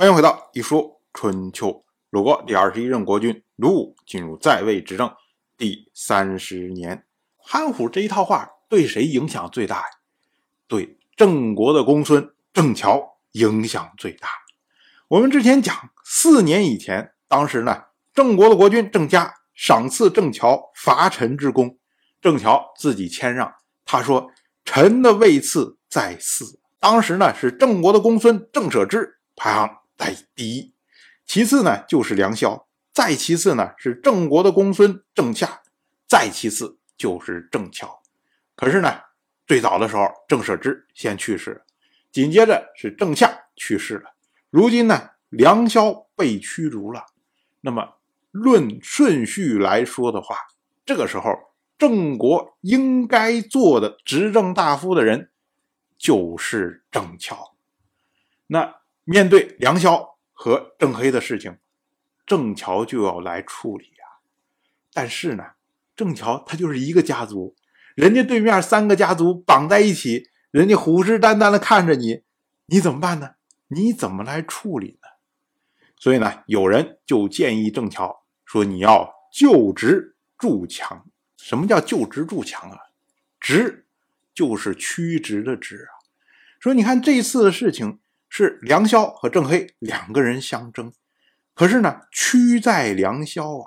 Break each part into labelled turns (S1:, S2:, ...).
S1: 欢迎回到一说春秋。鲁国第二十一任国君鲁武进入在位执政第三十年，韩虎这一套话对谁影响最大呀？对郑国的公孙郑乔影响最大。我们之前讲，四年以前，当时呢，郑国的国君郑家赏赐郑乔伐陈之功，郑乔自己谦让，他说：“臣的位次在四。”当时呢，是郑国的公孙郑舍之排行在第一。其次呢，就是梁萧；再其次呢，是郑国的公孙郑夏；再其次就是郑乔。可是呢，最早的时候，郑舍之先去世，紧接着是郑夏去世了。如今呢，梁萧被驱逐了。那么，论顺序来说的话，这个时候郑国应该做的执政大夫的人就是郑乔。那面对梁萧。和郑黑的事情，郑乔就要来处理呀。但是呢，郑乔他就是一个家族，人家对面三个家族绑在一起，人家虎视眈眈的看着你，你怎么办呢？你怎么来处理呢？所以呢，有人就建议郑乔说：“你要就职筑墙。什么叫就职筑墙啊？职就是屈直的职啊。说你看这次的事情。”是梁萧和郑黑两个人相争，可是呢，屈在梁萧啊！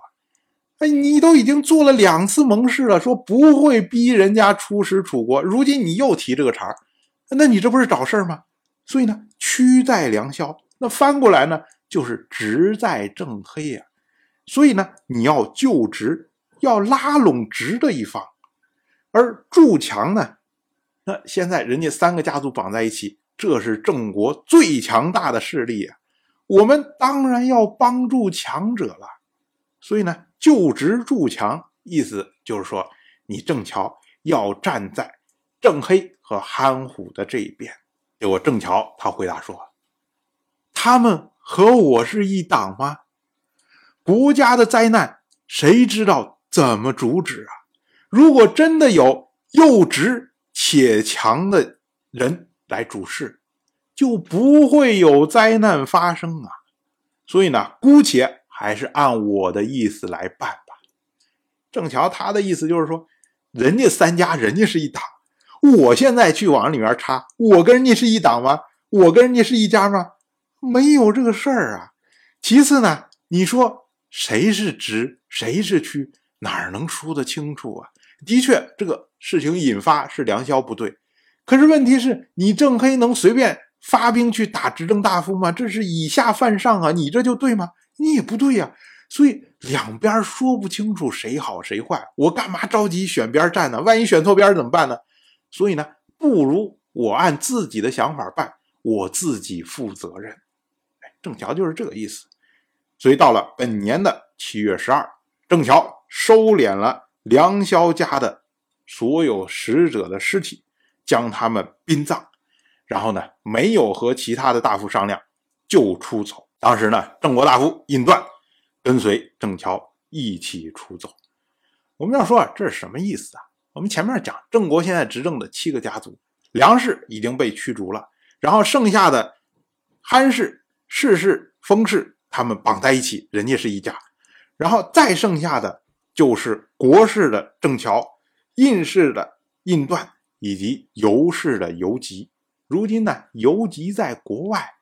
S1: 哎，你都已经做了两次盟誓了，说不会逼人家出使楚国，如今你又提这个茬儿，那你这不是找事儿吗？所以呢，屈在梁萧，那翻过来呢，就是直在郑黑呀。所以呢，你要就职，要拉拢直的一方，而筑墙呢，那现在人家三个家族绑在一起。这是郑国最强大的势力啊，我们当然要帮助强者了。所以呢，就职筑墙，意思就是说，你郑乔要站在郑黑和憨虎的这一边。结果郑乔他回答说：“他们和我是一党吗？国家的灾难，谁知道怎么阻止啊？如果真的有又直且强的人。”来主事，就不会有灾难发生啊！所以呢，姑且还是按我的意思来办吧。郑乔他的意思就是说，人家三家人家是一党，我现在去往里面插，我跟人家是一党吗？我跟人家是一家吗？没有这个事儿啊。其次呢，你说谁是直，谁是屈，哪能说得清楚啊？的确，这个事情引发是梁萧不对。可是问题是你郑黑能随便发兵去打执政大夫吗？这是以下犯上啊！你这就对吗？你也不对呀。所以两边说不清楚谁好谁坏，我干嘛着急选边站呢？万一选错边怎么办呢？所以呢，不如我按自己的想法办，我自己负责任。哎，郑乔就是这个意思。所以到了本年的七月十二，郑乔收敛了梁萧家的所有使者的尸体。将他们殡葬，然后呢，没有和其他的大夫商量，就出走。当时呢，郑国大夫印段跟随郑乔一起出走。我们要说啊，这是什么意思啊？我们前面讲，郑国现在执政的七个家族，梁氏已经被驱逐了，然后剩下的憨氏、氏氏、封氏，他们绑在一起，人家是一家，然后再剩下的就是国氏的郑乔、印氏的印段。以及游氏的游吉，如今呢游吉在国外，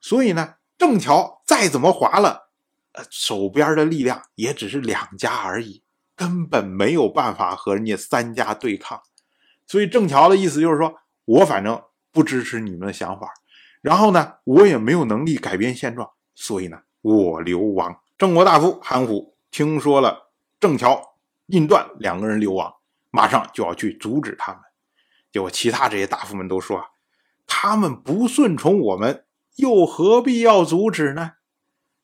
S1: 所以呢郑乔再怎么划了，呃手边的力量也只是两家而已，根本没有办法和人家三家对抗。所以郑乔的意思就是说，我反正不支持你们的想法，然后呢我也没有能力改变现状，所以呢我流亡。郑国大夫韩虎听说了郑乔、印段两个人流亡，马上就要去阻止他们。结果，其他这些大夫们都说：“他们不顺从我们，又何必要阻止呢？”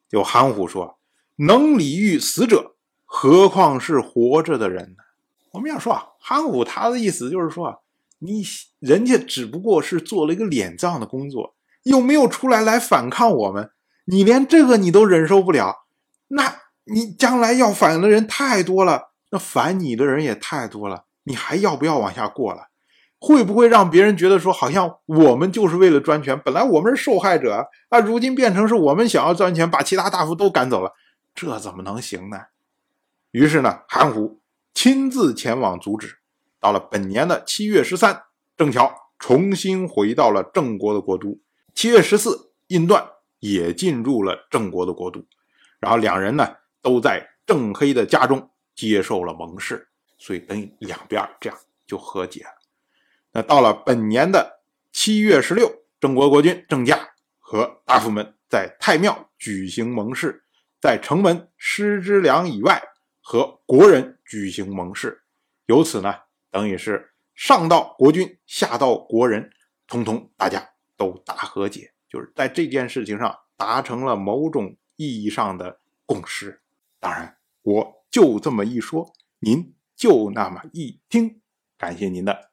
S1: 就韩虎说：“能礼遇死者，何况是活着的人呢？”我们要说啊，韩虎他的意思就是说，你人家只不过是做了一个敛葬的工作，又没有出来来反抗我们，你连这个你都忍受不了，那你将来要反的人太多了，那反你的人也太多了，你还要不要往下过了？会不会让别人觉得说，好像我们就是为了专权，本来我们是受害者啊，如今变成是我们想要专权，把其他大夫都赶走了，这怎么能行呢？于是呢，韩虎亲自前往阻止。到了本年的七月十三，郑巧重新回到了郑国的国都。七月十四，印段也进入了郑国的国都，然后两人呢都在郑黑的家中接受了盟誓，所以等于两边这样就和解了。那到了本年的七月十六，郑国国君郑家和大夫们在太庙举行盟誓，在城门施之梁以外和国人举行盟誓，由此呢，等于是上到国君，下到国人，通通大家都大和解，就是在这件事情上达成了某种意义上的共识。当然，我就这么一说，您就那么一听，感谢您的。